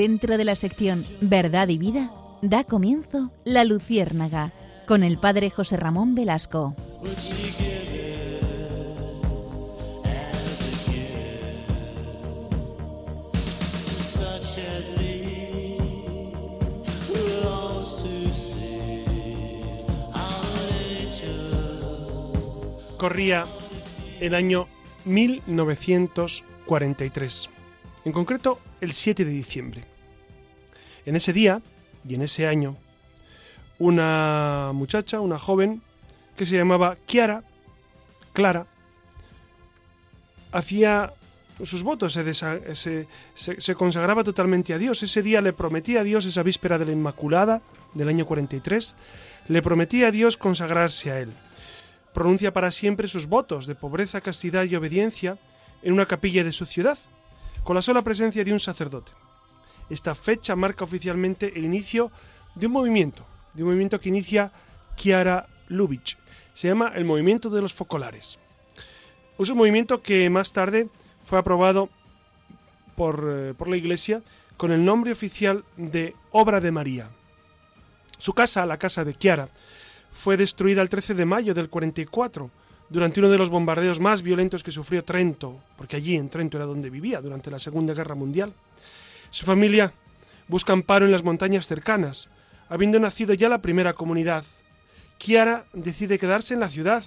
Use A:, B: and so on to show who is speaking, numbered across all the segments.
A: dentro de la sección Verdad y Vida, da comienzo La Luciérnaga con el padre José Ramón Velasco.
B: Corría el año 1943, en concreto el 7 de diciembre. En ese día y en ese año, una muchacha, una joven, que se llamaba Kiara, Clara, hacía sus votos, se, se, consagraba totalmente a Dios. Ese día le prometía a Dios, esa víspera de la Inmaculada del año 43, le prometía a Dios consagrarse a Él. Pronuncia para siempre sus votos de pobreza, castidad y obediencia en una capilla de su ciudad, con la sola presencia de un sacerdote. Esta fecha marca oficialmente el inicio de un movimiento, de un movimiento que inicia Kiara Lubitsch. Se llama el Movimiento de los Focolares. Es un movimiento que más tarde fue aprobado por, eh, por la Iglesia con el nombre oficial de Obra de María. Su casa, la casa de Chiara, fue destruida el 13 de mayo del 44 durante uno de los bombardeos más violentos que sufrió Trento, porque allí en Trento era donde vivía durante la Segunda Guerra Mundial. Su familia busca amparo en las montañas cercanas, habiendo nacido ya la primera comunidad. Chiara decide quedarse en la ciudad,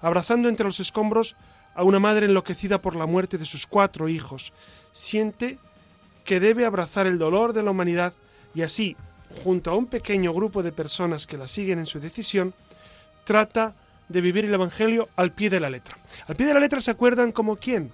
B: abrazando entre los escombros a una madre enloquecida por la muerte de sus cuatro hijos. Siente que debe abrazar el dolor de la humanidad y así, junto a un pequeño grupo de personas que la siguen en su decisión, trata de vivir el Evangelio al pie de la letra. Al pie de la letra se acuerdan como quién?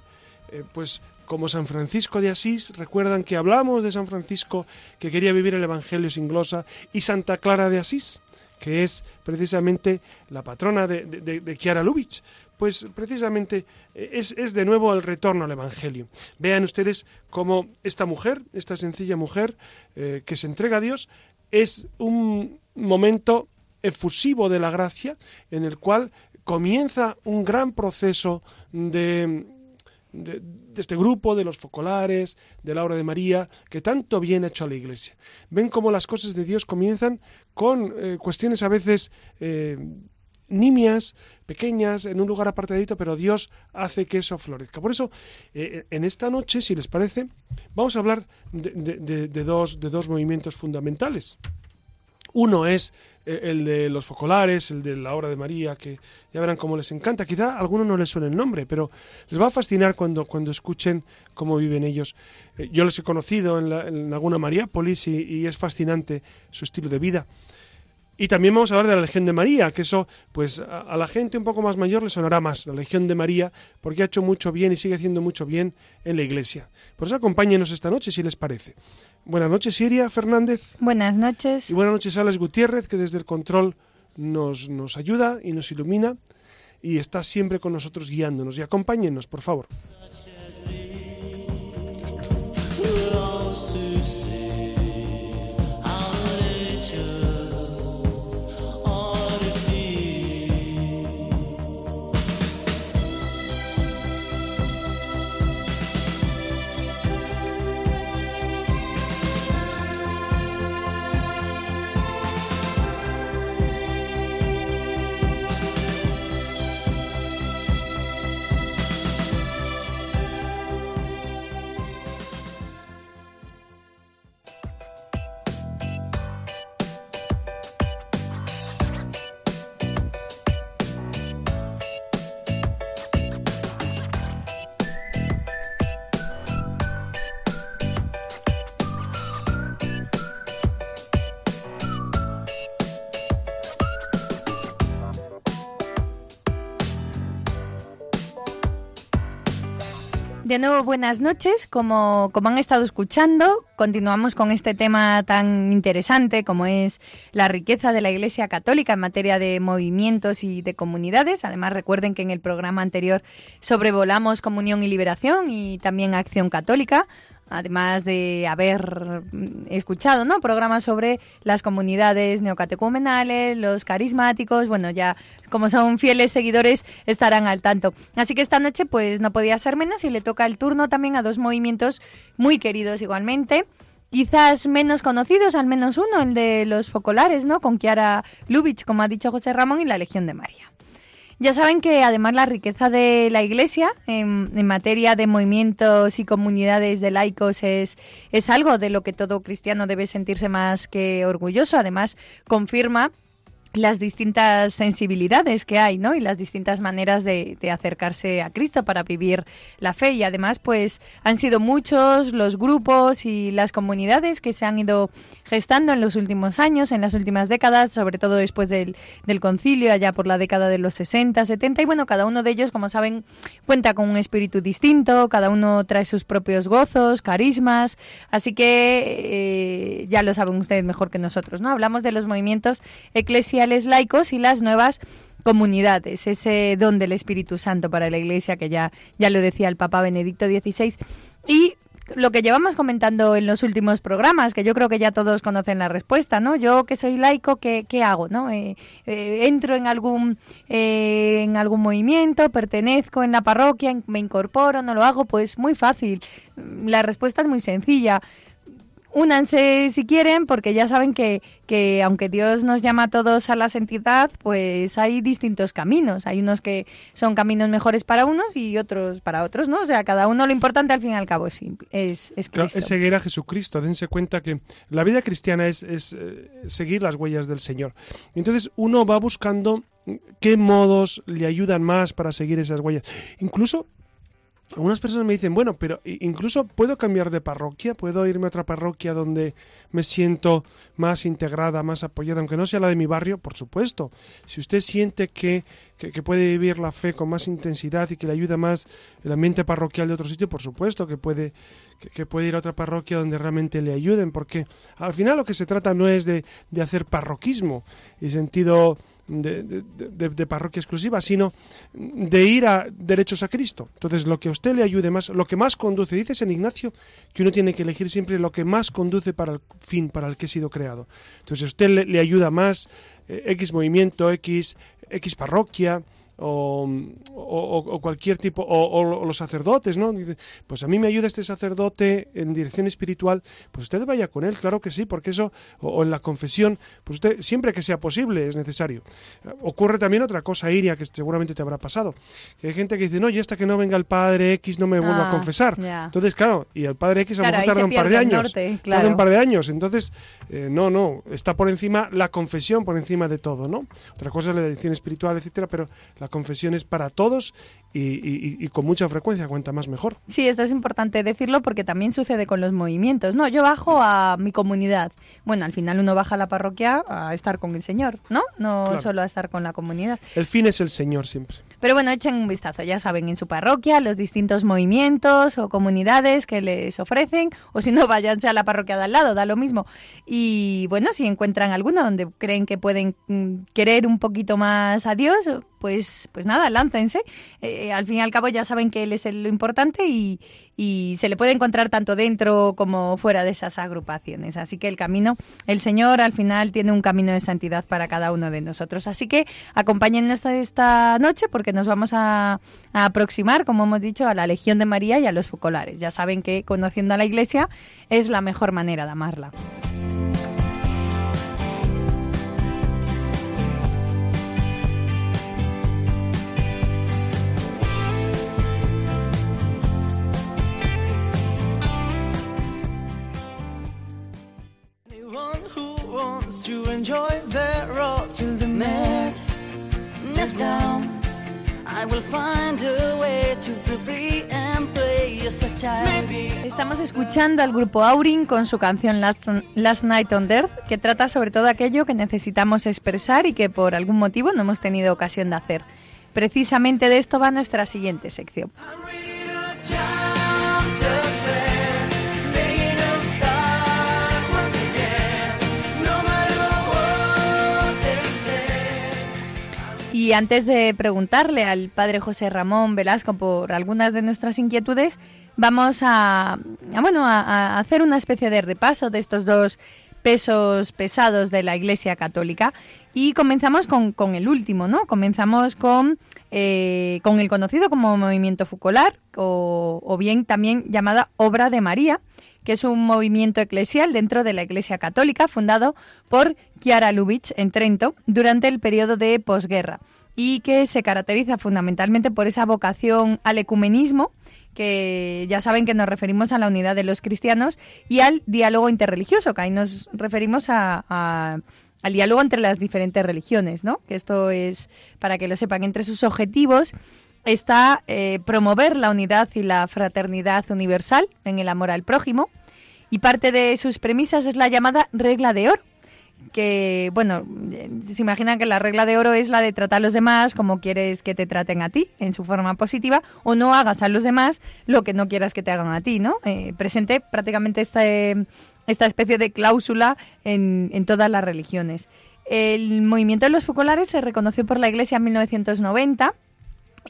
B: Eh, pues como San Francisco de Asís, recuerdan que hablamos de San Francisco que quería vivir el Evangelio sin glosa, y Santa Clara de Asís, que es precisamente la patrona de, de, Chiara Lubitsch, pues precisamente eh, es, es, de nuevo el retorno al Evangelio. Vean ustedes cómo esta mujer, esta sencilla mujer eh, que se entrega a Dios, es un momento efusivo de la gracia en el cual comienza un gran proceso de, de, este grupo, de los focolares, de la obra de María, que tanto bien ha hecho a la Iglesia. Ven cómo las cosas de Dios comienzan con eh, cuestiones a veces eh, nimias, pequeñas, en un lugar apartadito, pero Dios hace que eso florezca. Por eso, eh, en esta noche, si les parece, vamos a hablar de, dos, de dos movimientos fundamentales. Uno es eh, el de los focolares, el de la obra de María, que ya verán cómo les encanta. Quizá a algunos no les suene el nombre, pero les va a fascinar cuando, cuando escuchen cómo viven ellos. Eh, yo les he conocido en, en alguna Mariápolis y es fascinante su estilo de vida. Y también vamos a hablar de la Legión de María, que eso, pues a, la gente un poco más mayor le sonará más, la Legión de María, porque ha hecho mucho bien y sigue haciendo mucho bien en la Iglesia. Por eso acompáñenos esta noche, si les parece. Buenas noches, Siria Fernández.
C: Buenas noches.
B: Y buenas noches, Alex Gutiérrez, que desde el control nos, nos ayuda y nos ilumina y está siempre con nosotros guiándonos. Y acompáñenos, por favor.
C: Buenas noches. Como, como han estado escuchando, continuamos con este tema tan interesante como es la riqueza de la Iglesia Católica en materia de movimientos y de comunidades. Además, recuerden que en el programa anterior sobrevolamos comunión y liberación y también acción católica además de haber escuchado ¿no? programas sobre las comunidades neocatecumenales, los carismáticos, bueno, ya como son fieles seguidores estarán al tanto. Así que esta noche pues no podía ser menos y le toca el turno también a dos movimientos muy queridos igualmente quizás menos conocidos, al menos uno, el de los focolares, ¿no? Con Kiara Lubitsch, como ha dicho José Ramón, y la Legión de María. Ya saben que además la riqueza de la Iglesia en, materia de movimientos y comunidades de laicos es, es algo de lo que todo cristiano debe sentirse más que orgulloso. Además, confirma las distintas sensibilidades que hay, ¿no? Y las distintas maneras de, acercarse a Cristo para vivir la fe. Y además, pues han sido muchos los grupos y las comunidades que se han ido gestando en los últimos años, en las últimas décadas, sobre todo después del, del concilio, allá por la década de los 60, 70. Y bueno, cada uno de ellos, como saben, cuenta con un espíritu distinto, cada uno trae sus propios gozos, carismas. Así que eh, ya lo saben ustedes mejor que nosotros, ¿no? Hablamos de los movimientos eclesiásticos laicos y las nuevas comunidades, ese don del Espíritu Santo para la Iglesia que ya, ya lo decía el Papa Benedicto XVI. Y lo que llevamos comentando en los últimos programas, que yo creo que ya todos conocen la respuesta, ¿no? Yo que soy laico, ¿qué, qué hago, no? Eh, eh, entro en algún eh, en algún movimiento, pertenezco en la parroquia, me incorporo, no lo hago, pues muy fácil. La respuesta es muy sencilla únanse si quieren, porque ya saben que, que aunque Dios nos llama a todos a la santidad, pues hay distintos caminos. Hay unos que son caminos mejores para unos y otros para otros, ¿no? O sea, cada uno lo importante al fin y al cabo es, es, es
B: Claro, es seguir a Jesucristo. Dense cuenta que la vida cristiana es, es eh, seguir las huellas del Señor. Entonces uno va buscando qué modos le ayudan más para seguir esas huellas. Incluso algunas personas me dicen, bueno, pero incluso puedo cambiar de parroquia, puedo irme a otra parroquia donde me siento más integrada, más apoyada, aunque no sea la de mi barrio, por supuesto. Si usted siente que, que, puede vivir la fe con más intensidad y que le ayuda más el ambiente parroquial de otro sitio, por supuesto que puede, que, puede ir a otra parroquia donde realmente le ayuden, porque al final lo que se trata no es de, de hacer parroquismo, en sentido de, de, parroquia exclusiva, sino de ir a derechos a Cristo. Entonces, lo que a usted le ayude más, lo que más conduce, dice San Ignacio, que uno tiene que elegir siempre lo que más conduce para el fin para el que ha sido creado. Entonces, a usted le, le ayuda más eh, X movimiento, X, X parroquia, o, o, cualquier tipo, o, los sacerdotes, ¿no? Dice, pues a mí me ayuda este sacerdote en dirección espiritual, pues usted vaya con él, claro que sí, porque eso, o, en la confesión, pues usted, siempre que sea posible, es necesario. Ocurre también otra cosa, Iria, que seguramente te habrá pasado, que hay gente que dice, no, y hasta que no venga el padre X no me vuelvo a ah, confesar. Entonces, claro, y el padre X a lo mejor tarda un par de años. Tarda un par de años, entonces, eh, no, no, está por encima la confesión, por encima de todo, ¿no? Otra cosa es la dirección espiritual, etcétera, pero la confesiones para todos y, con mucha frecuencia, cuenta más mejor.
C: Sí, esto es importante decirlo porque también sucede con los movimientos. No, yo bajo a mi comunidad. Bueno, al final uno baja a la parroquia a estar con el Señor, ¿no? No solo a estar con la comunidad.
B: El fin es el Señor siempre.
C: Pero bueno, echen un vistazo, ya saben, en su parroquia, los distintos movimientos o comunidades que les ofrecen, o si no, váyanse a la parroquia de al lado, da lo mismo. Y bueno, si encuentran alguna donde creen que pueden mm, querer un poquito más a Dios, pues, pues nada, láncense. Eh, al fin y al cabo ya saben que Él es lo importante y, y se le puede encontrar tanto dentro como fuera de esas agrupaciones. Así que el camino, el Señor al final tiene un camino de santidad para cada uno de nosotros. Así que acompáñennos esta noche porque nos vamos a, a aproximar, como hemos dicho, a la Legión de María y a los focolares. Ya saben que conociendo a la Iglesia es la mejor manera de amarla. Escuchando al grupo Aurin con su canción Last, Last, Night on Earth, que trata sobre todo aquello que necesitamos expresar y que por algún motivo no hemos tenido ocasión de hacer. Precisamente de esto va nuestra siguiente sección. Y antes de preguntarle al padre José Ramón Velasco por algunas de nuestras inquietudes, vamos a, bueno, a, hacer una especie de repaso de estos dos pesos pesados de la Iglesia Católica y comenzamos con, el último, ¿no? Comenzamos con, eh, con el conocido como movimiento Fucolar o, o bien también llamada Obra de María, que es un movimiento eclesial dentro de la Iglesia Católica fundado por Chiara Lubitsch en Trento durante el periodo de posguerra y que se caracteriza fundamentalmente por esa vocación al ecumenismo que ya saben que nos referimos a la unidad de los cristianos y al diálogo interreligioso, que ahí nos referimos a, al diálogo entre las diferentes religiones, ¿no? Que esto es, para que lo sepan, entre sus objetivos está eh, promover la unidad y la fraternidad universal en el amor al prójimo y parte de sus premisas es la llamada regla de oro, que, bueno, se imaginan que la regla de oro es la de tratar a los demás como quieres que te traten a ti, en su forma positiva, o no hagas a los demás lo que no quieras que te hagan a ti, ¿no? Eh, presente prácticamente esta, esta especie de cláusula en, en todas las religiones. El movimiento de los focolares se reconoció por la Iglesia en 1990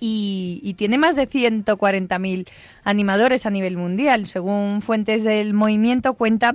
C: y, y, tiene más de 140.000 animadores a nivel mundial. Según fuentes del movimiento, cuenta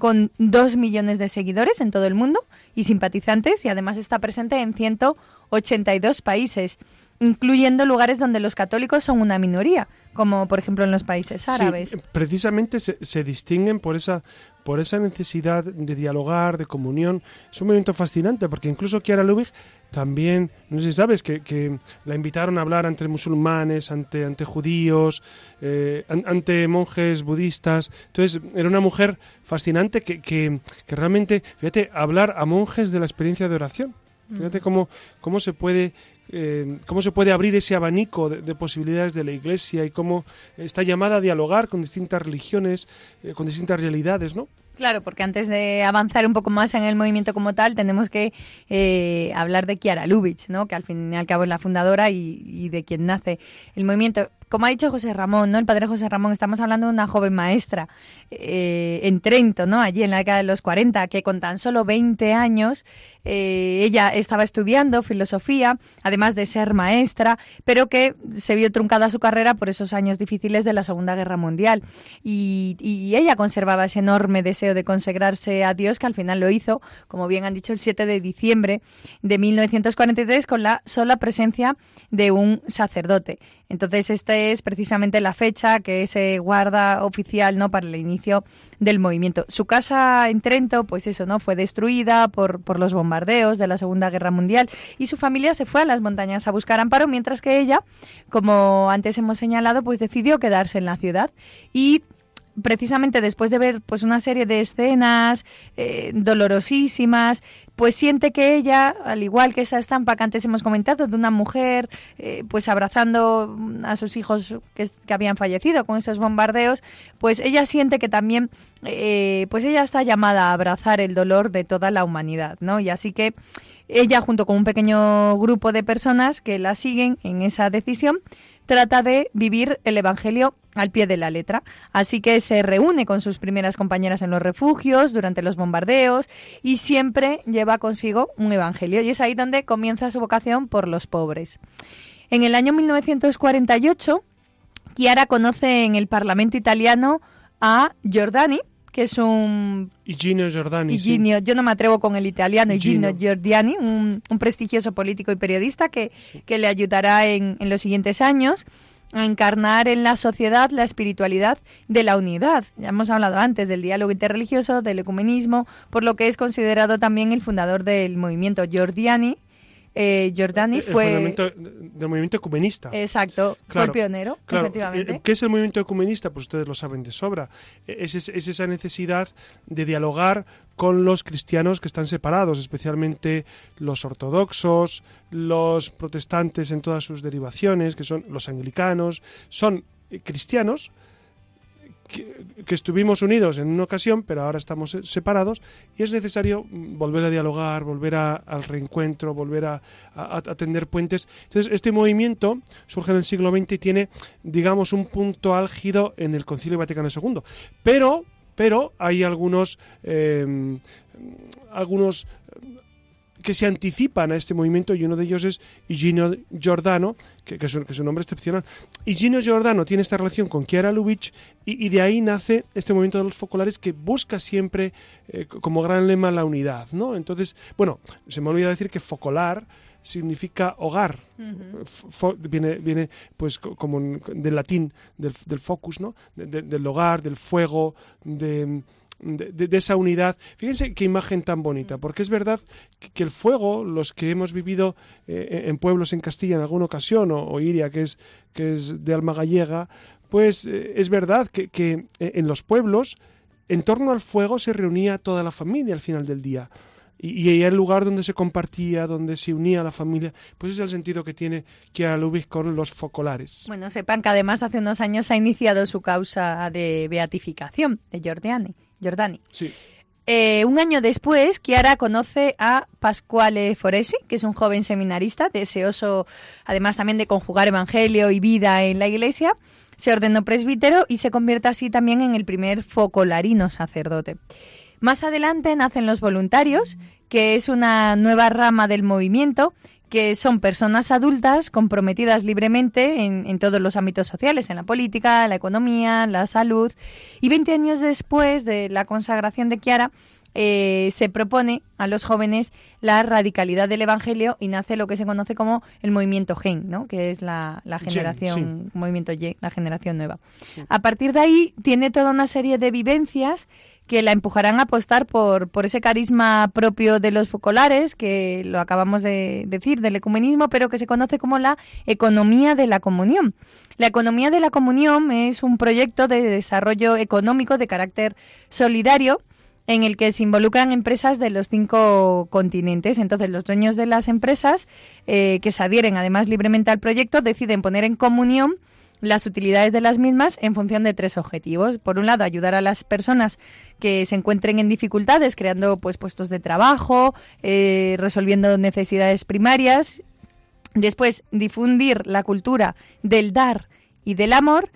C: con dos millones de seguidores en todo el mundo y simpatizantes y además está presente en 182 países, incluyendo lugares donde los católicos son una minoría, como por ejemplo en los países árabes.
B: precisamente se, se distinguen por esa por esa necesidad de dialogar, de comunión. Es un movimiento fascinante porque incluso Kiara Lubig también, no sé si sabes, que, la invitaron a hablar ante musulmanes, ante, ante judíos, eh, ante monjes budistas. Entonces, era una mujer fascinante que, que, que, realmente, fíjate, hablar a monjes de la experiencia de oración. Fíjate cómo, cómo se puede eh, cómo se puede abrir ese abanico de, posibilidades de la Iglesia y cómo está llamada a dialogar con distintas religiones, eh, con distintas realidades, ¿no?
C: Claro, porque antes de avanzar un poco más en el movimiento como tal, tenemos que eh, hablar de Kiara Lubitsch, ¿no? que al fin y al cabo es la fundadora y, y de quien nace el movimiento como ha dicho José Ramón, ¿no? El padre José Ramón, estamos hablando de una joven maestra eh, en Trento, ¿no? Allí en la década de los 40, que con tan solo 20 años eh, ella estaba estudiando filosofía, además de ser maestra, pero que se vio truncada su carrera por esos años difíciles de la Segunda Guerra Mundial. Y, y ella conservaba ese enorme deseo de consagrarse a Dios, que al final lo hizo, como bien han dicho, el 7 de diciembre de 1943, con la sola presencia de un sacerdote. Entonces, esta es precisamente la fecha que se guarda oficial ¿no? para el inicio del movimiento. Su casa en Trento, pues eso, ¿no? Fue destruida por, por los bombardeos de la Segunda Guerra Mundial y su familia se fue a las montañas a buscar amparo, mientras que ella, como antes hemos señalado, pues decidió quedarse en la ciudad y precisamente después de ver pues una serie de escenas eh, dolorosísimas pues siente que ella, al igual que esa estampa que antes hemos comentado, de una mujer eh, pues abrazando a sus hijos que, habían fallecido con esos bombardeos, pues ella siente que también, eh, pues ella está llamada a abrazar el dolor de toda la humanidad, ¿no? Y así que ella, junto con un pequeño grupo de personas que la siguen en esa decisión, trata de vivir el Evangelio al pie de la letra. Así que se reúne con sus primeras compañeras en los refugios durante los bombardeos y siempre lleva consigo un Evangelio. Y es ahí donde comienza su vocación por los pobres. En el año 1948, Chiara conoce en el Parlamento italiano a Giordani, que es un...
B: Higino Giordani.
C: Yo no me atrevo con el italiano. Higino Giordani, un, prestigioso político y periodista que, que le ayudará en, en, los siguientes años a encarnar en la sociedad la espiritualidad de la unidad. Ya hemos hablado antes del diálogo interreligioso, del ecumenismo, por lo que es considerado también el fundador del movimiento Giordani, eh, Giordani fue...
B: del movimiento ecumenista.
C: Exacto, fue el pionero, efectivamente.
B: Eh, ¿Qué es el movimiento ecumenista? Pues ustedes lo saben de sobra. Es, es, esa necesidad de dialogar con los cristianos que están separados, especialmente los ortodoxos, los protestantes en todas sus derivaciones, que son los anglicanos, son cristianos, que, estuvimos unidos en una ocasión, pero ahora estamos separados y es necesario volver a dialogar, volver al reencuentro, volver a, a, tender puentes. Entonces, este movimiento surge en el siglo XX y tiene, digamos, un punto álgido en el Concilio Vaticano II. Pero, pero hay algunos, eh, algunos que se anticipan a este movimiento y uno de ellos es Gino Giordano, que, que, es, un, que, es, un, nombre excepcional. Y Gino Giordano tiene esta relación con Chiara Lubitsch y, y de ahí nace este movimiento de los focolares que busca siempre eh, como gran lema la unidad, ¿no? Entonces, bueno, se me olvida decir que focolar significa hogar. Uh -huh. Fo, viene, viene, pues, como del latín, del, del focus, ¿no? De, de, del hogar, del fuego, de, de, de, esa unidad. Fíjense qué imagen tan bonita, porque es verdad que, que el fuego, los que hemos vivido eh, en pueblos en Castilla en alguna ocasión, o, o, Iria, que es, que es de alma gallega, pues eh, es verdad que, que en los pueblos, en torno al fuego se reunía toda la familia al final del día y, y el lugar donde se compartía, donde se unía la familia, pues es el sentido que tiene Chiara Lubitsch con los focolares.
C: Bueno, sepan que además hace unos años ha iniciado su causa de beatificación de Giordani. Giordani.
B: Sí.
C: Eh, un año después, Chiara conoce a Pasquale Foresi, que es un joven seminarista, deseoso además también de conjugar evangelio y vida en la iglesia. Se ordenó presbítero y se convierte así también en el primer focolarino sacerdote. Más adelante nacen los voluntarios, que es una nueva rama del movimiento, que son personas adultas comprometidas libremente en, en, todos los ámbitos sociales, en la política, la economía, la salud. Y 20 años después de la consagración de Chiara, eh, se propone a los jóvenes la radicalidad del Evangelio y nace lo que se conoce como el movimiento Gen, ¿no? que es la, la generación, sí. movimiento Y, la generación nueva. Sí. A partir de ahí tiene toda una serie de vivencias que la empujarán a apostar por, por ese carisma propio de los focolares, que lo acabamos de decir, del ecumenismo, pero que se conoce como la economía de la comunión. La economía de la comunión es un proyecto de desarrollo económico de carácter solidario en el que se involucran empresas de los cinco continentes. Entonces, los dueños de las empresas eh, que se adhieren además libremente al proyecto deciden poner en comunión las utilidades de las mismas en función de tres objetivos. Por un lado, ayudar a las personas que se encuentren en dificultades, creando pues puestos de trabajo, eh, resolviendo necesidades primarias. Después, difundir la cultura del dar y del amor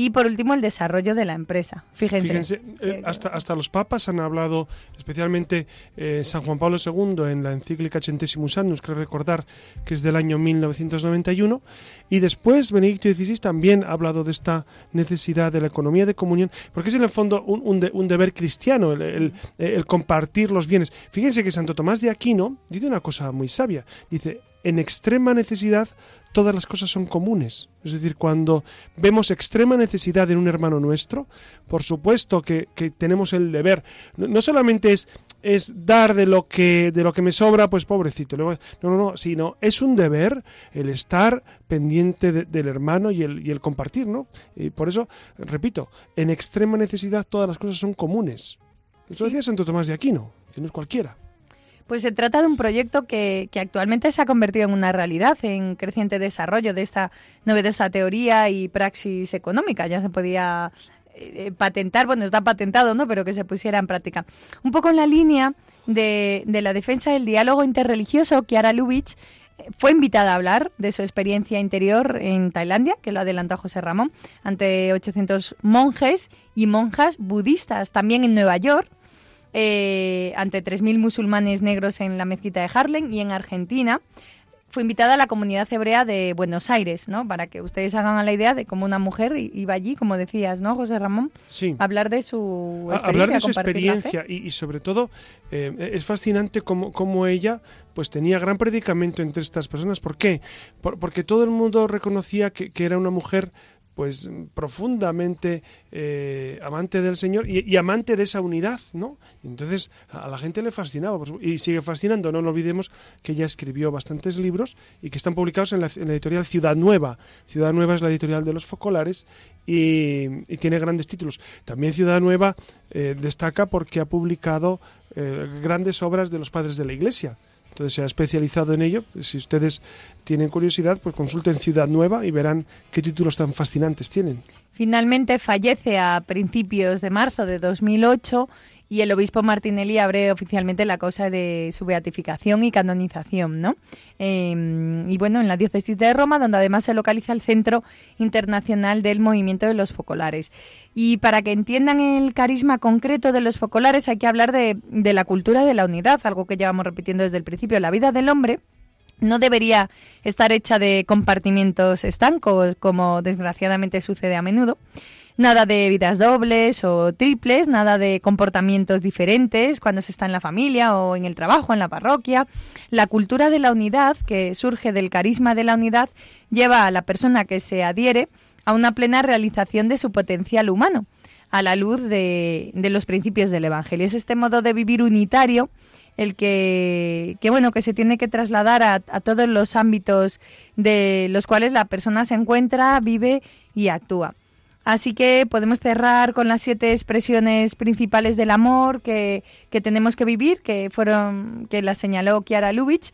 C: y por último, el desarrollo de la empresa. Fíjense.
B: Fíjense eh, hasta, hasta los papas han hablado, especialmente eh, San Juan Pablo II en la encíclica Centesimus Annus, creo recordar que es del año 1991, y después Benedicto XVI también ha hablado de esta necesidad de la economía de comunión, porque es en el fondo un, un, de, un deber cristiano el, el, el compartir los bienes. Fíjense que Santo Tomás de Aquino dice una cosa muy sabia. Dice, en extrema necesidad todas las cosas son comunes. Es decir, cuando vemos extrema necesidad en un hermano nuestro, por supuesto que, que tenemos el deber. No, no, solamente es, es dar de lo que de lo que me sobra, pues pobrecito. No, no, no, sino es un deber el estar pendiente de, del hermano y el, y el compartir, ¿no? Y por eso, repito, en extrema necesidad todas las cosas son comunes. Eso sí. decía Santo Tomás de Aquino, que no es cualquiera.
C: Pues se trata de un proyecto que, que, actualmente se ha convertido en una realidad, en creciente desarrollo de esta novedosa teoría y praxis económica. Ya se podía eh, patentar, bueno, está patentado, ¿no? Pero que se pusiera en práctica. Un poco en la línea de, de la defensa del diálogo interreligioso, Kiara Lubitsch eh, fue invitada a hablar de su experiencia interior en Tailandia, que lo adelantó José Ramón, ante 800 monjes y monjas budistas, también en Nueva York, eh, ante 3.000 musulmanes negros en la mezquita de Harlem y en Argentina. Fue invitada a la comunidad hebrea de Buenos Aires, ¿no? Para que ustedes hagan la idea de cómo una mujer iba allí, como decías, ¿no, José Ramón?
B: Sí.
C: Hablar de su
B: experiencia. Hablar de su experiencia y, y, sobre todo eh, es fascinante cómo, cómo ella pues tenía gran predicamento entre estas personas. ¿Por qué? Por, porque todo el mundo reconocía que, que era una mujer pues profundamente eh, amante del Señor y, amante de esa unidad, ¿no? Entonces a la gente le fascinaba y sigue fascinando. No lo olvidemos que ella escribió bastantes libros y que están publicados en la, editorial Ciudad Nueva. Ciudad Nueva es la editorial de los focolares y, y tiene grandes títulos. También Ciudad Nueva eh, destaca porque ha publicado eh, grandes obras de los padres de la Iglesia. Entonces se ha especializado en ello. Si ustedes tienen curiosidad, pues consulten Ciudad Nueva y verán qué títulos tan fascinantes tienen.
C: Finalmente fallece a principios de marzo de 2008 y el obispo Martinelli abre oficialmente la causa de su beatificación y canonización, ¿no? Em, y bueno, en la diócesis de Roma, donde además se localiza el Centro Internacional del Movimiento de los Focolares. Y para que entiendan el carisma concreto de los focolares hay que hablar de, de la cultura de la unidad, algo que llevamos repitiendo desde el principio. La vida del hombre no debería estar hecha de compartimientos estancos, como desgraciadamente sucede a menudo. Nada de vidas dobles o triples, nada de comportamientos diferentes cuando se está en la familia o en el trabajo, en la parroquia. La cultura de la unidad, que surge del carisma de la unidad, lleva a la persona que se adhiere a una plena realización de su potencial humano, a la luz de, los principios del Evangelio. Es este modo de vivir unitario el que, bueno que se tiene que trasladar a, todos los ámbitos de los cuales la persona se encuentra, vive y actúa. Así que podemos cerrar con las siete expresiones principales del amor que, tenemos que vivir, que fueron que las señaló Kiara Lubitsch.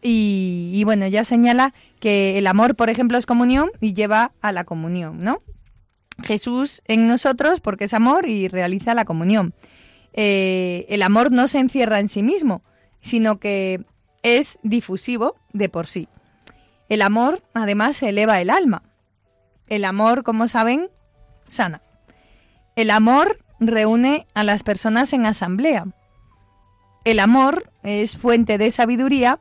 C: Y, bueno, ya señala que el amor, por ejemplo, es comunión y lleva a la comunión, ¿no? Jesús en nosotros porque es amor y realiza la comunión. Eh, el amor no se encierra en sí mismo, sino que es difusivo de por sí. El amor, además, eleva el alma. El amor, como saben, sana. El amor reúne a las personas en asamblea. El amor es fuente de sabiduría.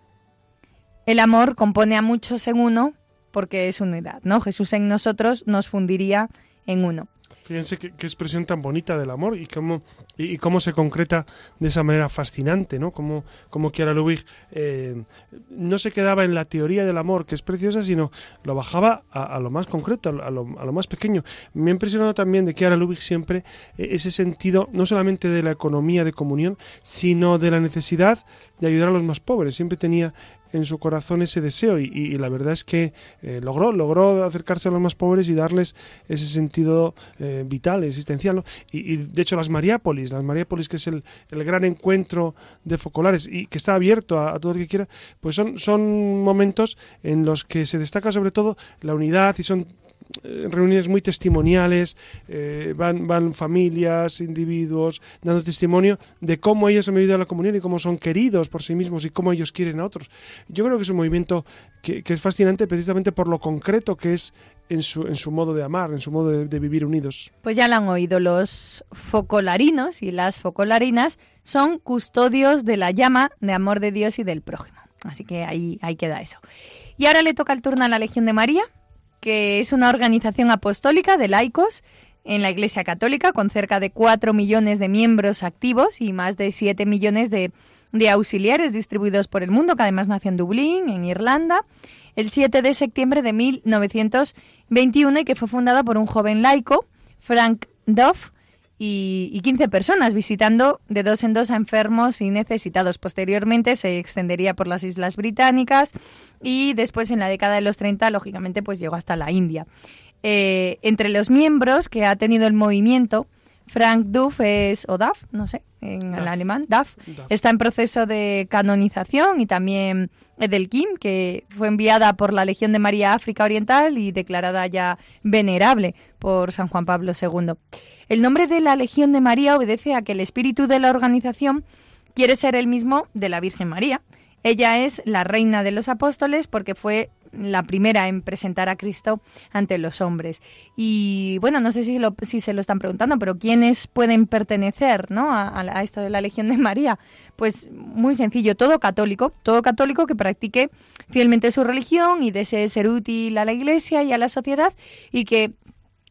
C: El amor compone a muchos en uno porque es unidad, ¿no? Jesús en nosotros nos fundiría en uno.
B: Fíjense qué, expresión tan bonita del amor y cómo, y, cómo se concreta de esa manera fascinante, ¿no? Como, como Kiara Lubig eh, no se quedaba en la teoría del amor, que es preciosa, sino lo bajaba a, lo más concreto, a lo, a lo, más pequeño. Me ha impresionado también de Kiara Lubig siempre eh, ese sentido, no solamente de la economía de comunión, sino de la necesidad de ayudar a los más pobres. Siempre tenía en su corazón ese deseo y, la verdad es que eh, logró, logró acercarse a los más pobres y darles ese sentido eh, vital, existencial. Y, de hecho las Mariápolis, las Mariápolis que es el, gran encuentro de focolares y que está abierto a, todo el que quiera, pues son, son momentos en los que se destaca sobre todo la unidad y son reuniones muy testimoniales, eh, van, van familias, individuos, dando testimonio de cómo ellos han vivido la comunión y cómo son queridos por sí mismos y cómo ellos quieren a otros. Yo creo que es un movimiento que, es fascinante precisamente por lo concreto que es en su, en su modo de amar, en su modo de, de, vivir unidos.
C: Pues ya lo han oído, los focolarinos y las focolarinas son custodios de la llama de amor de Dios y del prójimo. Así que ahí, ahí queda eso. Y ahora le toca el turno a la Legión de María, que es una organización apostólica de laicos en la Iglesia Católica con cerca de 4 millones de miembros activos y más de 7 millones de, auxiliares distribuidos por el mundo, que además nació en Dublín, en Irlanda, el 7 de septiembre de 1921 y que fue fundada por un joven laico, Frank Duff, y, 15 personas visitando de dos en dos a enfermos y necesitados. Posteriormente se extendería por las Islas Británicas y después en la década de los 30, lógicamente, pues llegó hasta la India. Eh, entre los miembros que ha tenido el movimiento, Frank Duff es, o Duff, no sé, en el alemán, Duff, está en proceso de canonización y también Edelkim, que fue enviada por la Legión de María África Oriental y declarada ya venerable por San Juan Pablo II. El nombre de la Legión de María obedece a que el espíritu de la organización quiere ser el mismo de la Virgen María. Ella es la reina de los apóstoles porque fue la primera en presentar a Cristo ante los hombres. Y bueno, no sé si, si se lo están preguntando, pero ¿quiénes pueden pertenecer ¿no? a, a, esto de la Legión de María? Pues muy sencillo, todo católico, todo católico que practique fielmente su religión y desee ser útil a la Iglesia y a la sociedad y que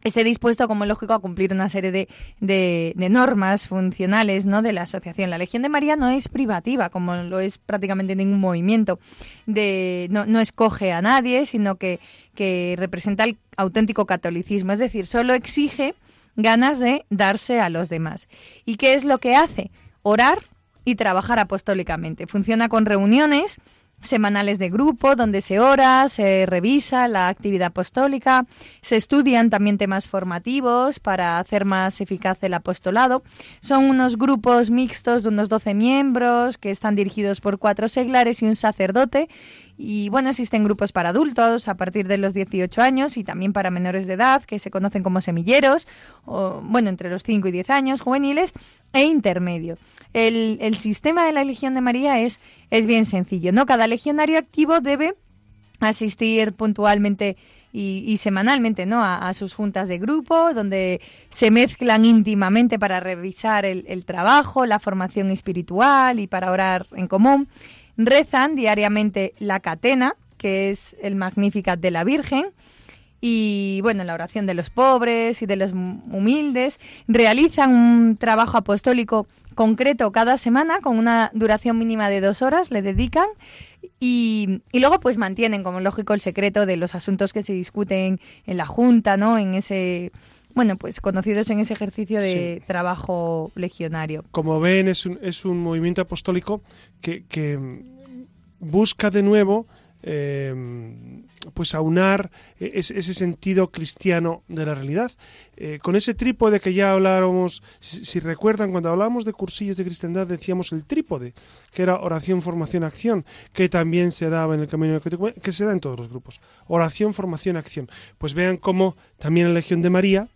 C: esté dispuesto, como lógico, a cumplir una serie de, de, normas funcionales ¿no? de la asociación. La Legión de María no es privativa, como lo es prácticamente ningún movimiento. De, no, no escoge a nadie, sino que, que representa el auténtico catolicismo. Es decir, solo exige ganas de darse a los demás. ¿Y qué es lo que hace? Orar y trabajar apostólicamente. Funciona con reuniones semanales de grupo donde se ora, se revisa la actividad apostólica, se estudian también temas formativos para hacer más eficaz el apostolado. Son unos grupos mixtos de unos 12 miembros que están dirigidos por cuatro seglares y un sacerdote Y bueno, existen grupos para adultos a partir de los 18 años y también para menores de edad, que se conocen como semilleros, o, bueno, entre los 5 y 10 años, juveniles e intermedio. El, el sistema de la Legión de María es, es bien sencillo, ¿no? Cada legionario activo debe asistir puntualmente y, semanalmente ¿no? A, sus juntas de grupo, donde se mezclan íntimamente para revisar el, el, trabajo, la formación espiritual y para orar en común. Rezan diariamente la catena, que es el Magnificat de la Virgen, y bueno, la oración de los pobres y de los humildes. Realizan un trabajo apostólico concreto cada semana con una duración mínima de dos horas, le dedican y, luego pues mantienen como lógico el secreto de los asuntos que se discuten en la Junta, ¿no? En ese bueno, pues conocidos en ese ejercicio de trabajo legionario.
B: Como ven, es un, es un movimiento apostólico que, que busca de nuevo eh, pues aunar ese, sentido cristiano de la realidad. Eh, con ese trípode que ya hablábamos, si, recuerdan, cuando hablábamos de cursillos de cristiandad decíamos el trípode, que era oración, formación, acción, que también se daba en el camino de que se da en todos los grupos. Oración, formación, acción. Pues vean cómo también la Legión de María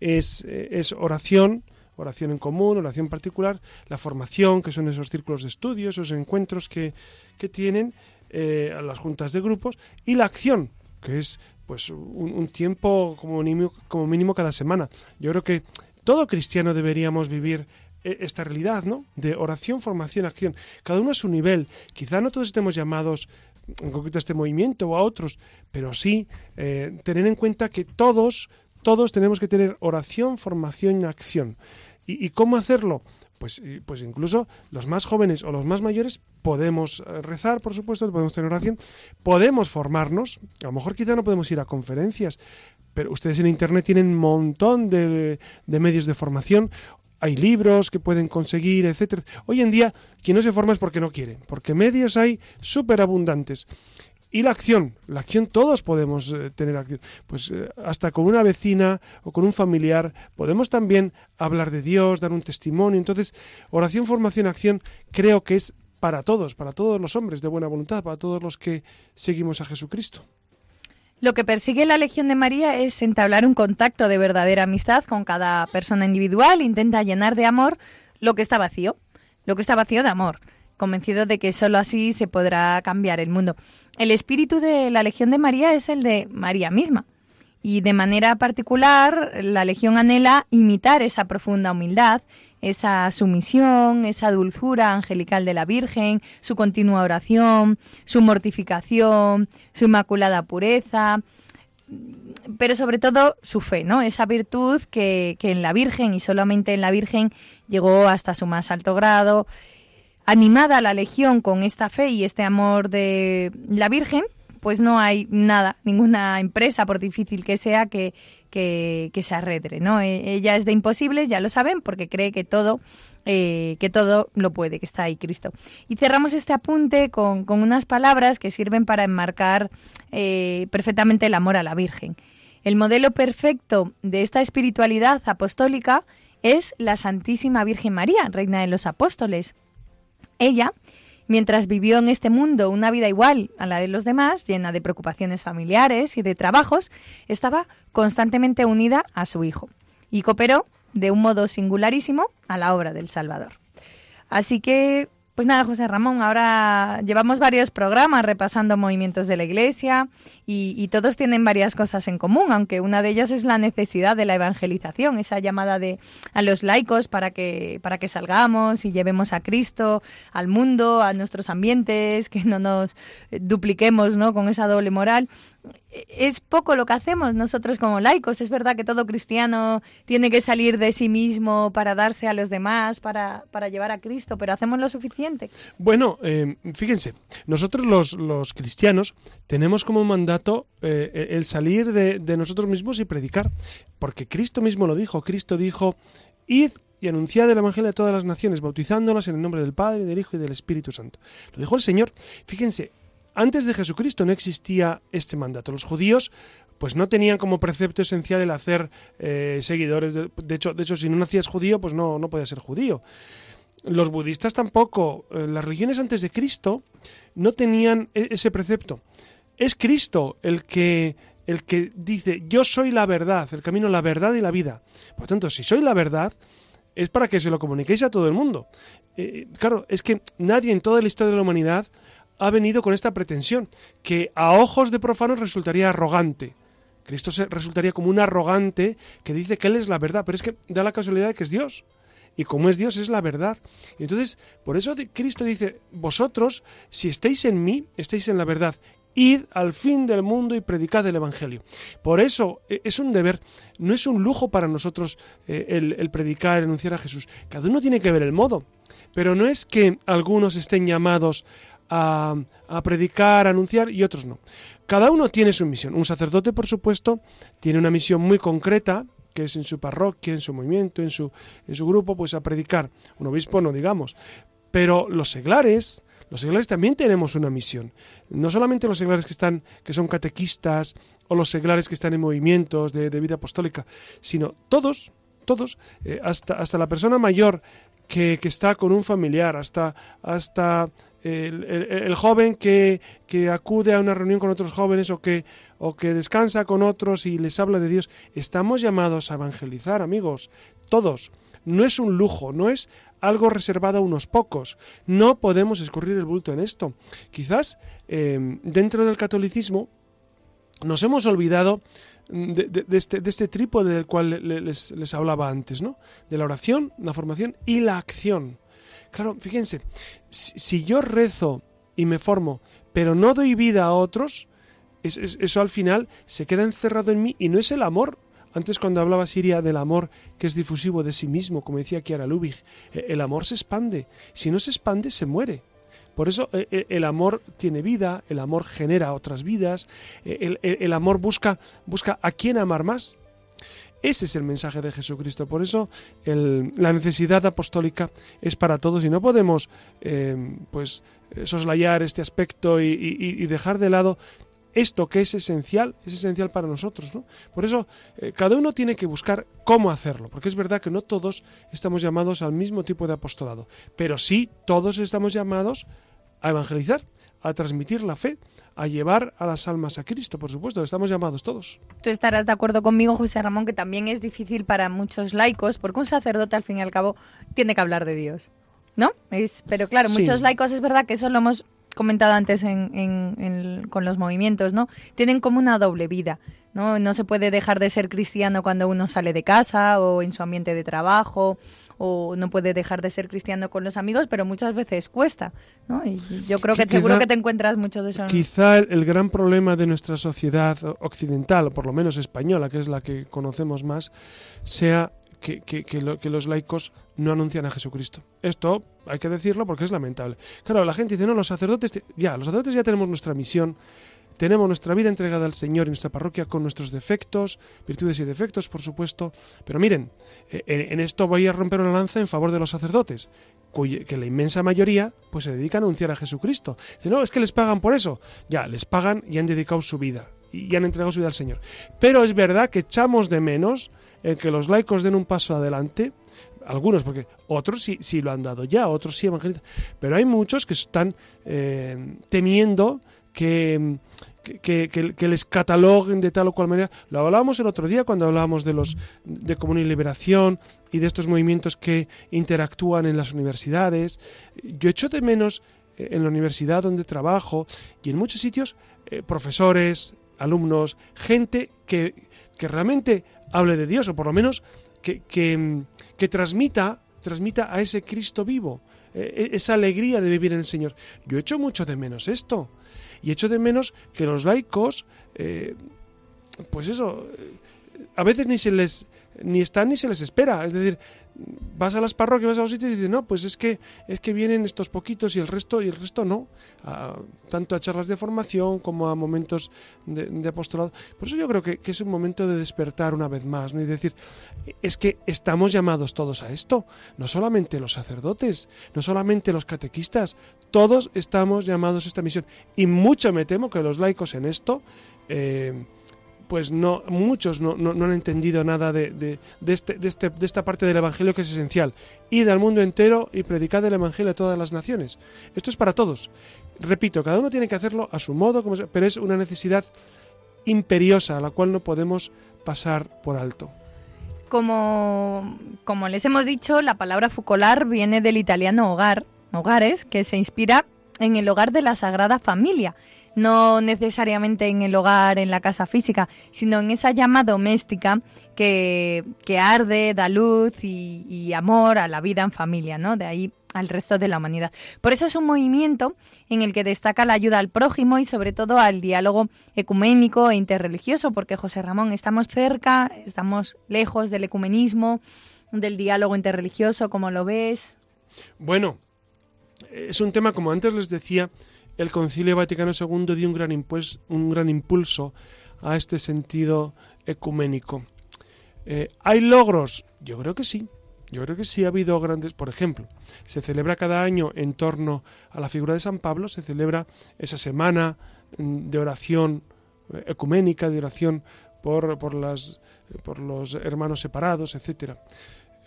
B: es, es oración, oración en común, oración particular, la formación, que son esos círculos de estudio, esos encuentros que, que tienen, eh, las juntas de grupos y la acción, que es pues un, tiempo como mínimo, como mínimo cada semana. Yo creo que todo cristiano deberíamos vivir eh, esta realidad, ¿no? De oración, formación, acción. Cada uno a su nivel. Quizá no todos estemos llamados en concreto a este movimiento o a otros, pero sí eh, tener en cuenta que todos, todos tenemos que tener oración, formación y acción. y cómo hacerlo? pues, pues incluso los más jóvenes o los más mayores podemos eh, rezar, por supuesto, podemos tener oración, podemos formarnos, a lo mejor quizá no podemos ir a conferencias, pero ustedes en Internet tienen un montón de, de medios de formación, hay libros que pueden conseguir, etcétera. Hoy en día, quien no se forma es porque no quiere, porque medios hay súper abundantes. Y la acción, la acción todos podemos eh, tener acción. Pues eh, hasta con una vecina o con un familiar podemos también hablar de Dios, dar un testimonio. Entonces, oración, formación, acción creo que es para todos, para todos los hombres de buena voluntad, para todos los que seguimos a Jesucristo.
C: Lo que persigue la Legión de María es entablar un contacto de verdadera amistad con cada persona individual, intenta llenar de amor lo que está vacío, lo que está vacío de amor convencido de que sólo así se podrá cambiar el mundo. El espíritu de la Legión de María es el de María misma. Y de manera particular, la Legión anhela imitar esa profunda humildad, esa sumisión, esa dulzura angelical de la Virgen, su continua oración, su mortificación, su inmaculada pureza, pero sobre todo su fe, ¿no? Esa virtud que, que en la Virgen y solamente en la Virgen llegó hasta su más alto grado animada la legión con esta fe y este amor de la Virgen, pues no hay nada, ninguna empresa, por difícil que sea, que, que, se arredre, ¿no? E, ella es de imposibles, ya lo saben, porque cree que todo, eh, que todo lo puede, que está ahí Cristo. Y cerramos este apunte con, unas palabras que sirven para enmarcar eh, perfectamente el amor a la Virgen. El modelo perfecto de esta espiritualidad apostólica es la Santísima Virgen María, Reina de los Apóstoles. Ella, mientras vivió en este mundo una vida igual a la de los demás, llena de preocupaciones familiares y de trabajos, estaba constantemente unida a su hijo y cooperó de un modo singularísimo a la obra del Salvador. Así que pues nada, José Ramón, ahora llevamos varios programas repasando movimientos de la Iglesia y, todos tienen varias cosas en común, aunque una de ellas es la necesidad de la evangelización, esa llamada de a los laicos para que para que salgamos y llevemos a Cristo al mundo, a nuestros ambientes, que no nos dupliquemos, ¿no? Con esa doble moral es poco lo que hacemos nosotros como laicos. Es verdad que todo cristiano tiene que salir de sí mismo para darse a los demás, para, para llevar a Cristo, pero ¿hacemos lo suficiente?
B: Bueno, eh, fíjense, nosotros los, los, cristianos tenemos como mandato eh, el salir de, de nosotros mismos y predicar, porque Cristo mismo lo dijo. Cristo dijo, id y anunciad el Evangelio a todas las naciones, bautizándolas en el nombre del Padre, del Hijo y del Espíritu Santo. Lo dijo el Señor. Fíjense, antes de Jesucristo no existía este mandato. Los judíos pues no tenían como precepto esencial el hacer eh, seguidores. De, hecho, de hecho, si no nacías judío, pues no, no podías ser judío. los budistas tampoco, eh, las religiones antes de Cristo no tenían e-, ese precepto. Es Cristo el que el que dice, yo soy la verdad, el camino, la verdad y la vida. Por tanto, si soy la verdad, es para que se lo comuniquéis a todo el mundo. Eh, claro, es que nadie en toda la historia de la humanidad ha venido con esta pretensión, que a ojos de profanos resultaría arrogante. Cristo se, resultaría como un arrogante que dice que Él es la verdad, pero es que da la casualidad de que es Dios. Y como es Dios, es la verdad. Entonces, por eso Cristo dice, vosotros, si estáis en mí, estáis en la verdad. Id al fin del mundo y predicad el Evangelio. Por eso e, es un deber, no es un lujo para nosotros eh, el, el predicar, el anunciar a Jesús. Cada uno tiene que ver el modo. Pero no es que algunos estén llamados a, predicar, a anunciar y otros no. Cada uno tiene su misión. Un sacerdote, por supuesto, tiene una misión muy concreta, que es en su parroquia, en su movimiento, en su, en su grupo, pues a predicar. Un obispo no, digamos. Pero los seglares, los seglares también tenemos una misión. No solamente los seglares que están, que son catequistas, o los seglares que están en movimientos de, de vida apostólica, sino todos, todos, eh, hasta, hasta la persona mayor que, está con un familiar, hasta, hasta el joven que, que, acude a una reunión con otros jóvenes o que, o que descansa con otros y les habla de Dios. Estamos llamados a evangelizar, amigos, todos. No es un lujo, no es algo reservado a unos pocos. No podemos escurrir el bulto en esto. Quizás eh, dentro del catolicismo nos hemos olvidado de, este, de, este, trípode del cual les, les, hablaba antes, ¿no? De la oración, la formación y la acción. Claro, fíjense, si, yo rezo y me formo, pero no doy vida a otros, es, es, eso al final se queda encerrado en mí y no es el amor. Antes cuando hablaba Siria del amor que es difusivo de sí mismo, como decía Kiara Lubig, eh, el amor se expande. Si no se expande, se muere. Por eso eh, el amor tiene vida, el amor genera otras vidas, eh, el, el, amor busca, busca a quién amar más. Ese es el mensaje de Jesucristo. Por eso la necesidad apostólica es para todos y no podemos eh, pues soslayar este aspecto y, dejar de lado esto que es esencial, es esencial para nosotros. ¿no? Por eso eh, cada uno tiene que buscar cómo hacerlo, porque es verdad que no todos estamos llamados al mismo tipo de apostolado, pero sí todos estamos llamados a evangelizar, a transmitir la fe, a llevar a las almas a Cristo, por supuesto, estamos llamados todos.
C: Tú estarás de acuerdo conmigo, José Ramón, que también es difícil para muchos laicos, porque un sacerdote al fin y al cabo tiene que hablar de Dios, ¿no? Es, pero claro, sí. muchos laicos es verdad que eso lo hemos comentado antes en, en, en, con los movimientos, ¿no? Tienen como una doble vida, ¿no? No se puede dejar de ser cristiano cuando uno sale de casa o en su ambiente de trabajo o no puede dejar de ser cristiano con los amigos, pero muchas veces cuesta, ¿no? Y yo creo que quizá, seguro que te encuentras mucho de eso.
B: Quizá el gran problema de nuestra sociedad occidental, o por lo menos española, que es la que conocemos más, sea que, que, que, lo, que, los laicos no anuncian a Jesucristo. Esto hay que decirlo porque es lamentable. Claro, la gente dice, no, los sacerdotes, ya, los sacerdotes ya tenemos nuestra misión, tenemos nuestra vida entregada al Señor y nuestra parroquia con nuestros defectos, virtudes y defectos, por supuesto. Pero miren, eh, en esto voy a romper una lanza en favor de los sacerdotes, que la inmensa mayoría pues se dedican a anunciar a Jesucristo. Dice, no, es que les pagan por eso. Ya, les pagan y han dedicado su vida y han entregado su vida al Señor. Pero es verdad que echamos de menos el que los laicos den un paso adelante, algunos, porque otros sí, sí lo han dado ya, otros sí evangelizan, pero hay muchos que están eh, temiendo que, que, que, les cataloguen de tal o cual manera. Lo hablábamos el otro día cuando hablábamos de los de comunión y liberación y de estos movimientos que interactúan en las universidades. Yo echo de menos eh, en la universidad donde trabajo y en muchos sitios eh, profesores, alumnos, gente que, que realmente hable de Dios, o por lo menos que, que, transmita, transmita a ese Cristo vivo, eh, esa alegría de vivir en el Señor. Yo echo mucho de menos esto. Y echo de menos que los laicos, eh, pues eso, a veces ni se les ni están ni se les espera. Es decir, vas a las parroquias, vas a los sitios y dices, no, pues es que, es que vienen estos poquitos y el resto, y el resto no. Tanto a charlas de formación como a momentos de, apostolado. Por eso yo creo que, que, es un momento de despertar una vez más, ¿no? Y decir, es que estamos llamados todos a esto. No solamente los sacerdotes, no solamente los catequistas, todos estamos llamados a esta misión. Y mucho me temo que los laicos en esto, eh, pues no, muchos no, no, han entendido nada de, de, de, este, de, este, de esta parte del Evangelio que es esencial. Id al mundo entero y predicad el Evangelio a todas las naciones. Esto es para todos. Repito, cada uno tiene que hacerlo a su modo, como pero es una necesidad imperiosa a la cual no podemos pasar por alto.
C: Como, como les hemos dicho, la palabra fucolar viene del italiano hogar, hogares, que se inspira en el hogar de la Sagrada Familia, no necesariamente en el hogar, en la casa física, sino en esa llama doméstica que, que arde, da luz y, amor a la vida en familia, ¿no? De ahí al resto de la humanidad. Por eso es un movimiento en el que destaca la ayuda al prójimo y sobre todo al diálogo ecuménico e interreligioso, porque José Ramón, estamos cerca, estamos lejos del ecumenismo, del diálogo interreligioso, ¿cómo lo ves?
B: Bueno, es un tema, como antes les decía, el Concilio Vaticano II dio un gran, impulso, a este sentido ecuménico. Eh, ¿Hay logros? Yo creo que sí. Yo creo que sí ha habido grandes. Por ejemplo, se celebra cada año en torno a la figura de San Pablo, se celebra esa semana mm, de oración eh, ecuménica, de oración por, por, las, por los hermanos separados, etcétera.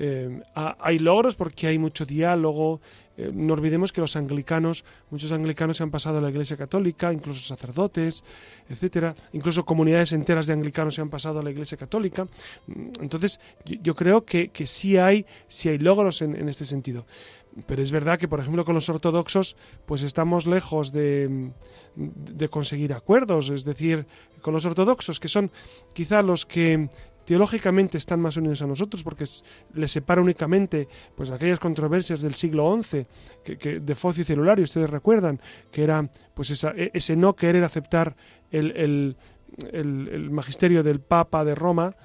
B: Eh, hay logros porque hay mucho diálogo. Eh, no olvidemos que los anglicanos, muchos anglicanos se han pasado a la Iglesia Católica, incluso sacerdotes, etcétera. Incluso comunidades enteras de anglicanos se han pasado a la Iglesia Católica. Mm, entonces, yo, creo que, que, sí hay, sí hay logros en, en este sentido. Pero es verdad que, por ejemplo, con los ortodoxos, pues estamos lejos de, de, conseguir acuerdos. Es decir, con los ortodoxos, que son quizá los que teológicamente están más unidos a nosotros porque les separa únicamente pues aquellas controversias del siglo XI que, de Focio y Celulario, ustedes recuerdan, que era pues esa, e, ese no querer aceptar el, magisterio del Papa de Roma.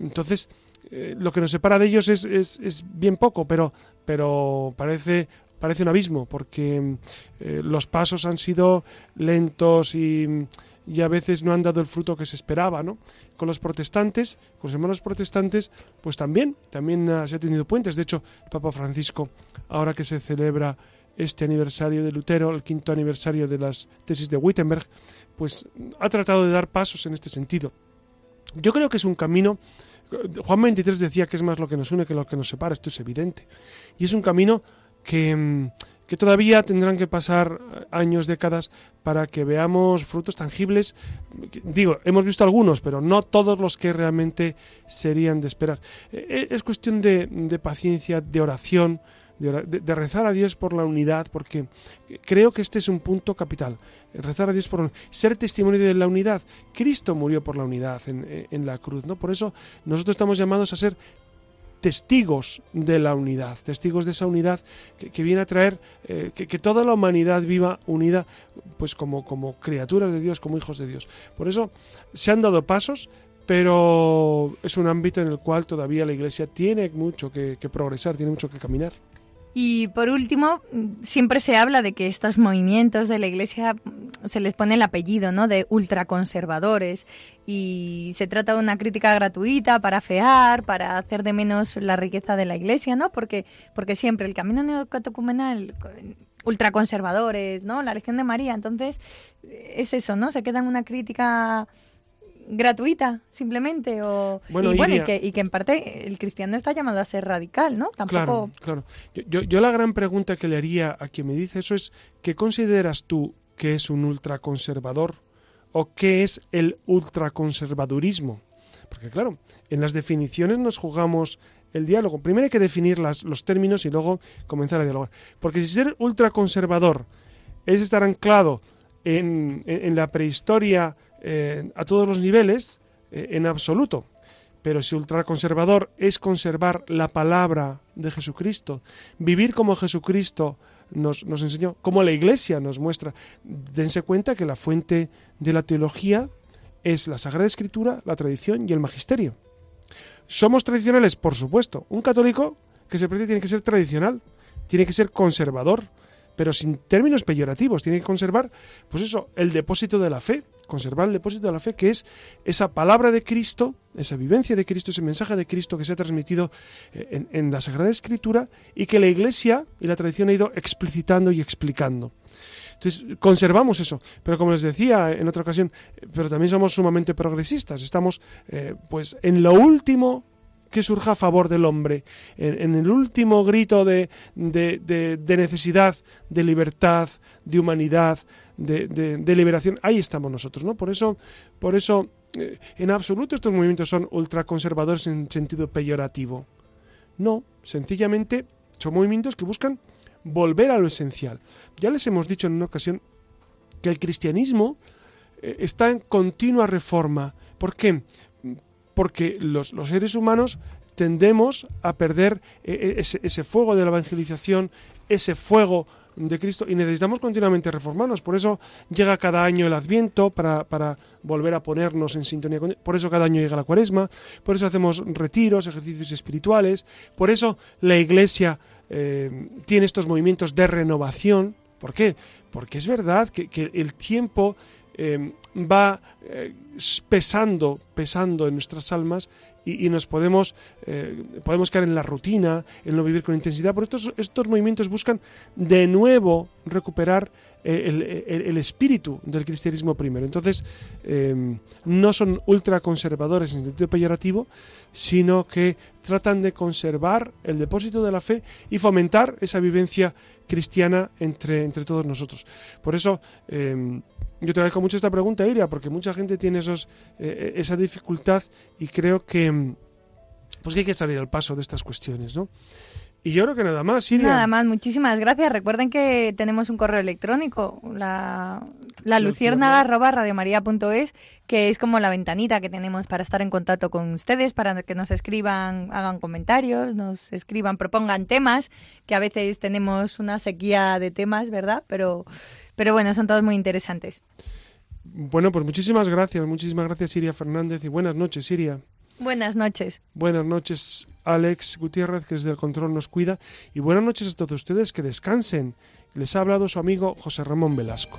B: Entonces, eh, lo que nos separa de ellos es, es, bien poco, pero, pero parece parece un abismo porque eh, los pasos han sido lentos y y a veces no han dado el fruto que se esperaba, ¿no? Con los protestantes, con los hermanos protestantes, pues también, también se ha tenido puentes. De hecho, el Papa Francisco, ahora que se celebra este aniversario de Lutero, el quinto aniversario de las tesis de Wittenberg, pues ha tratado de dar pasos en este sentido. Yo creo que es un camino, Juan 23 decía que es más lo que nos une que lo que nos separa, esto es evidente. Y es un camino que, mm, que todavía tendrán que pasar años, décadas, para que veamos frutos tangibles. Digo, hemos visto algunos, pero no todos los que realmente serían de esperar. Eh, eh, es cuestión de, paciencia, de oración, de, rezar a Dios por la unidad, porque creo que este es un punto capital. Rezar a Dios por ser testimonio de la unidad. Cristo murió por la unidad en, en la cruz, ¿no? Por eso nosotros estamos llamados a ser testigos de la unidad, testigos de esa unidad que, viene a traer eh, que, toda la humanidad viva unida, pues como, como criaturas de Dios, como hijos de Dios. Por eso se han dado pasos, pero es un ámbito en el cual todavía la Iglesia tiene mucho que progresar, tiene mucho que caminar.
C: Y por último, siempre se habla de que estos movimientos de la Iglesia se les pone el apellido, ¿no? De ultraconservadores y se trata de una crítica gratuita para fear, para hacer de menos la riqueza de la Iglesia, ¿no? Porque porque siempre el camino neocatecumenal ultraconservadores, ¿no? La Legión de María, entonces es eso, ¿no? Se queda en una crítica gratuita, simplemente. O,
B: bueno,
C: y, bueno y, que, y, que, en parte el cristiano está llamado a ser radical, ¿no?
B: Tampoco... Claro, claro. Yo, yo, la gran pregunta que le haría a quien me dice eso es, ¿qué consideras tú que es un ultraconservador? ¿O qué es el ultraconservadurismo? Porque claro, en las definiciones nos jugamos el diálogo. Primero hay que definir las, los términos y luego comenzar a dialogar. Porque si ser ultraconservador es estar anclado en, en la prehistoria eh, a todos los niveles eh, en absoluto. Pero si ultraconservador es conservar la palabra de Jesucristo, vivir como Jesucristo nos, nos enseñó, como la Iglesia nos muestra, dense cuenta que la fuente de la teología es la Sagrada Escritura, la tradición y el magisterio. ¿Somos tradicionales? Por supuesto. Un católico que se precie tiene que ser tradicional, tiene que ser conservador, pero sin términos peyorativos. Tiene que conservar, pues eso, el depósito de la fe, conservar el depósito de la fe, que es esa palabra de Cristo, esa vivencia de Cristo, ese mensaje de Cristo que se ha transmitido eh, en, la Sagrada Escritura y que la Iglesia y la tradición ha ido explicitando y explicando. Entonces, conservamos eso. Pero como les decía en otra ocasión, eh, pero también somos sumamente progresistas. Estamos, eh, pues, en lo último que surja a favor del hombre, en, el último grito de, de, necesidad, de libertad, de humanidad, de, liberación, ahí estamos nosotros, ¿no? Por eso, por eso, eh, en absoluto estos movimientos son ultraconservadores en sentido peyorativo. No, sencillamente son movimientos que buscan volver a lo esencial. Ya les hemos dicho en una ocasión que el cristianismo eh, está en continua reforma. ¿Por qué? Porque los, seres humanos tendemos a perder eh, eh, ese, fuego de la evangelización, ese fuego de Cristo y necesitamos continuamente reformarnos. Por eso llega cada año el Adviento para, volver a ponernos en sintonía con Por eso cada año llega la Cuaresma, por eso hacemos retiros, ejercicios espirituales, por eso la Iglesia eh, tiene estos movimientos de renovación. ¿Por qué? Porque es verdad que, que el tiempo Em, va eh, pesando, pesando en nuestras almas y, nos podemos, eh, podemos caer en la rutina, en no vivir con intensidad. Por estos, estos movimientos buscan de nuevo recuperar eh, el, espíritu del cristianismo primero. Entonces, em, no son ultraconservadores en sentido peyorativo, sino que tratan de conservar el depósito de la fe y fomentar esa vivencia cristiana entre, entre todos nosotros. Por eso, em, yo te agradezco mucho esta pregunta, Iria, porque mucha gente tiene esos, eh, esa dificultad y creo que, pues que hay que salir al paso de estas cuestiones, ¿no? Y yo creo que nada más, Iria.
C: Nada más, muchísimas gracias. Recuerden que tenemos un correo electrónico, la, la luciérnaga.radiomaría.es, que es como la ventanita que tenemos para estar en contacto con ustedes, para que nos escriban, hagan comentarios, nos escriban, propongan temas, que a veces tenemos una sequía de temas, ¿verdad? Pero pero bueno, son todos muy interesantes.
B: Bueno, pues muchísimas gracias, muchísimas gracias Siria Fernández y buenas noches Siria.
C: Buenas noches.
B: Buenas noches Alex Gutiérrez que desde el control nos cuida y buenas noches a todos ustedes que descansen. Les ha hablado su amigo José Ramón Velasco.